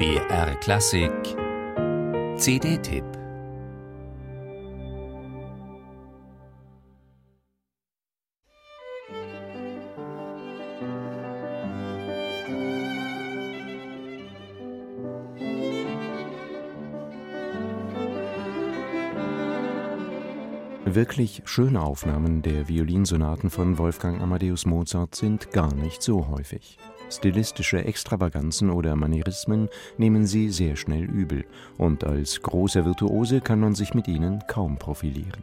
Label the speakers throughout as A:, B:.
A: BR Klassik CD-Tipp
B: Wirklich schöne Aufnahmen der Violinsonaten von Wolfgang Amadeus Mozart sind gar nicht so häufig. Stilistische Extravaganzen oder Manierismen nehmen sie sehr schnell übel, und als großer Virtuose kann man sich mit ihnen kaum profilieren.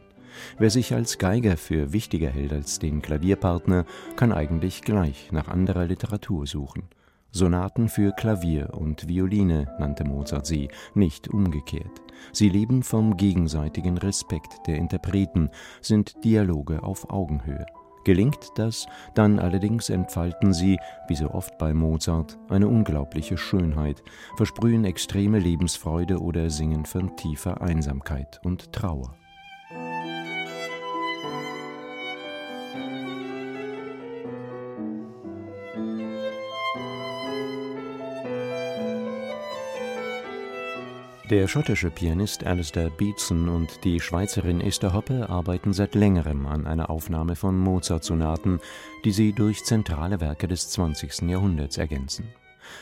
B: Wer sich als Geiger für wichtiger hält als den Klavierpartner, kann eigentlich gleich nach anderer Literatur suchen. Sonaten für Klavier und Violine nannte Mozart sie, nicht umgekehrt. Sie leben vom gegenseitigen Respekt der Interpreten, sind Dialoge auf Augenhöhe. Gelingt das, dann allerdings entfalten sie, wie so oft bei Mozart, eine unglaubliche Schönheit, versprühen extreme Lebensfreude oder singen von tiefer Einsamkeit und Trauer. Der schottische Pianist Alistair Beatson und die Schweizerin Esther Hoppe arbeiten seit längerem an einer Aufnahme von Mozart-Sonaten, die sie durch zentrale Werke des 20. Jahrhunderts ergänzen.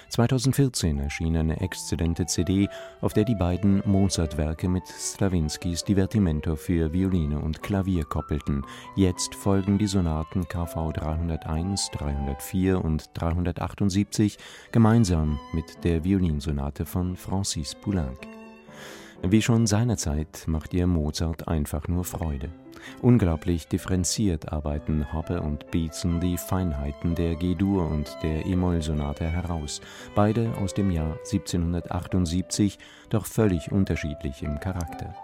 B: 2014 erschien eine exzellente CD, auf der die beiden Mozart-Werke mit Strawinskys Divertimento für Violine und Klavier koppelten. Jetzt folgen die Sonaten KV 301, 304 und 378 gemeinsam mit der Violinsonate von Francis Poulenc. Wie schon seinerzeit macht ihr Mozart einfach nur Freude. Unglaublich differenziert arbeiten Hoppe und Beetson die Feinheiten der G-Dur und der E-Moll-Sonate heraus, beide aus dem Jahr 1778, doch völlig unterschiedlich im Charakter.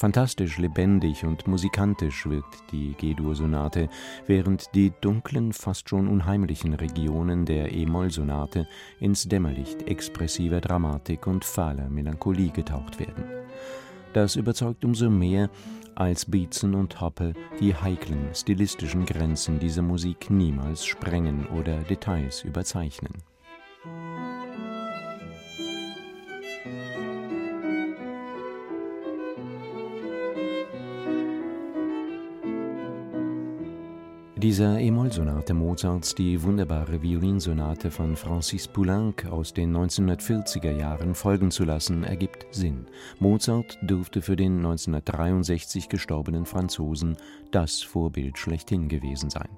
B: Fantastisch lebendig und musikantisch wirkt die G-Dur-Sonate, während die dunklen, fast schon unheimlichen Regionen der E-Moll-Sonate ins Dämmerlicht expressiver Dramatik und fahler Melancholie getaucht werden. Das überzeugt umso mehr, als Beatson und Hoppe die heiklen stilistischen Grenzen dieser Musik niemals sprengen oder Details überzeichnen. Dieser E-Moll-Sonate Mozarts, die wunderbare Violinsonate von Francis Poulenc aus den 1940er Jahren folgen zu lassen, ergibt Sinn. Mozart dürfte für den 1963 gestorbenen Franzosen das Vorbild schlechthin gewesen sein.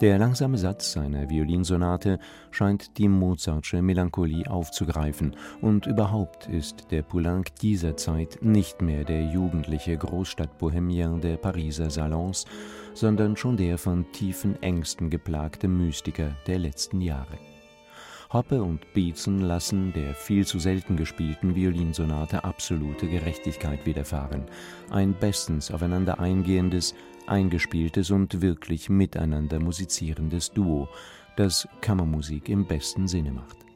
B: Der langsame Satz seiner Violinsonate scheint die Mozartsche Melancholie aufzugreifen, und überhaupt ist der Poulenc dieser Zeit nicht mehr der jugendliche Großstadtbohemien der Pariser Salons, sondern schon der von tiefen Ängsten geplagte Mystiker der letzten Jahre. Hoppe und Beetson lassen der viel zu selten gespielten Violinsonate absolute Gerechtigkeit widerfahren, ein bestens aufeinander eingehendes, eingespieltes und wirklich miteinander musizierendes Duo, das Kammermusik im besten Sinne macht